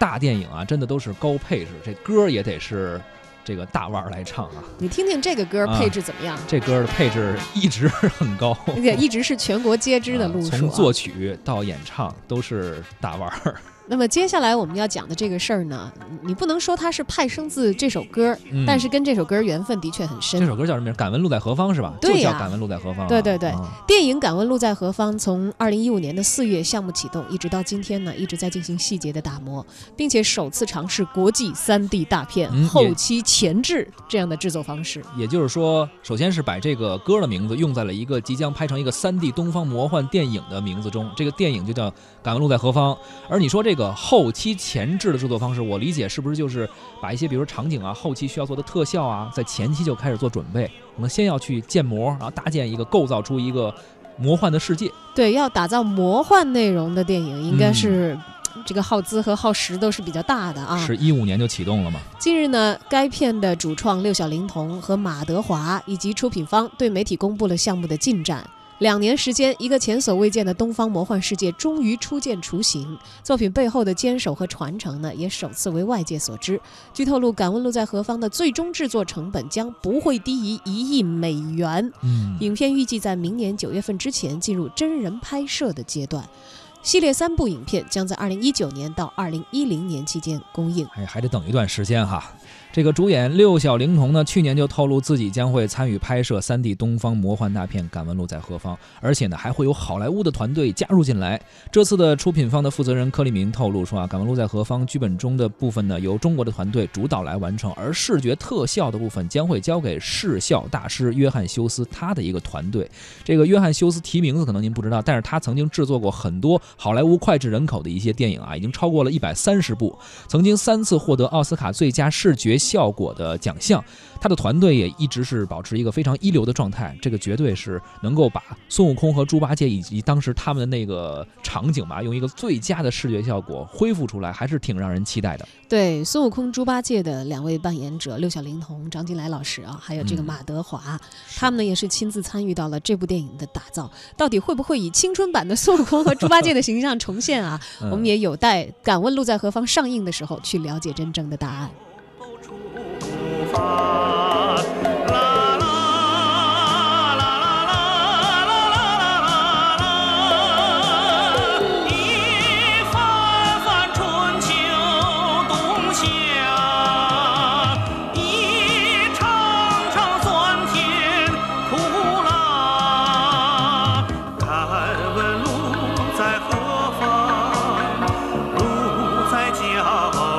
大电影啊，真的都是高配置，这歌也得是这个大腕儿来唱啊。你听听这个歌啊配置怎么样？这歌的配置一直很高，而且一直是全国皆知的路数、啊。从作曲到演唱都是大腕儿。那么接下来我们要讲的这个事儿呢，你不能说它是派生自这首歌，嗯但是跟这首歌缘分的确很深。这首歌叫什么名？敢问路在何方是吧？对呀就叫敢问路在何方啊、对对对啊电影《敢问路在何方》从二零一五年的四月项目启动，一直到今天呢，一直在进行细节的打磨，并且首次尝试国际三 D 大片、嗯后期前置这样的制作方式。也就是说，首先是把这个歌的名字用在了一个即将拍成一个三 D 东方魔幻电影的名字中，这个电影就叫《敢问路在何方》。而你说这个后期前置的制作方式，我理解是不是就是把一些比如说场景啊、后期需要做的特效啊，在前期就开始做准备，我们先要去建模，然后搭建一个，构造出一个魔幻的世界。对，要打造魔幻内容的电影，应该嗯是。这个耗资和耗时都是比较大的啊！是一五年就启动了嘛？近日呢，该片的主创六小龄童和马德华以及出品方对媒体公布了项目的进展。两年时间，一个前所未见的东方魔幻世界终于初见雏形。作品背后的坚守和传承呢，也首次为外界所知。据透露，《敢问路在何方》的最终制作成本将不会低于一亿美元。嗯，影片预计在明年九月份之前进入真人拍摄的阶段。系列三部影片将在二零一九年到二零一零年期间公映。还还得等一段时间哈。这个主演六小龄童呢，去年就透露自己将会参与拍摄 3D 东方魔幻大片《敢问路在何方》，而且呢还会有好莱坞的团队加入进来。这次的出品方的负责人柯立民透露说啊，《敢问路在何方》剧本中的部分呢由中国的团队主导来完成，而视觉特效的部分将会交给视效大师约翰休斯他的一个团队。这个约翰休斯提名字可能您不知道，但是他曾经制作过很多好莱坞脍炙人口的一些电影啊，已经超过了一百三十部，曾经三次获得奥斯卡最佳视觉效果的奖项。他的团队也一直是保持一个非常一流的状态，这个绝对是能够把孙悟空和猪八戒以及当时他们的那个场景吧，用一个最佳的视觉效果恢复出来，还是挺让人期待的。对孙悟空、猪八戒的两位扮演者六小龄童、张金来老师啊，还有这个马德华，他们呢也是亲自参与到了这部电影的打造。到底会不会以青春版的孙悟空和猪八戒的形象重现啊？嗯我们也有待《敢问路在何方》上映的时候去了解真正的答案。Rama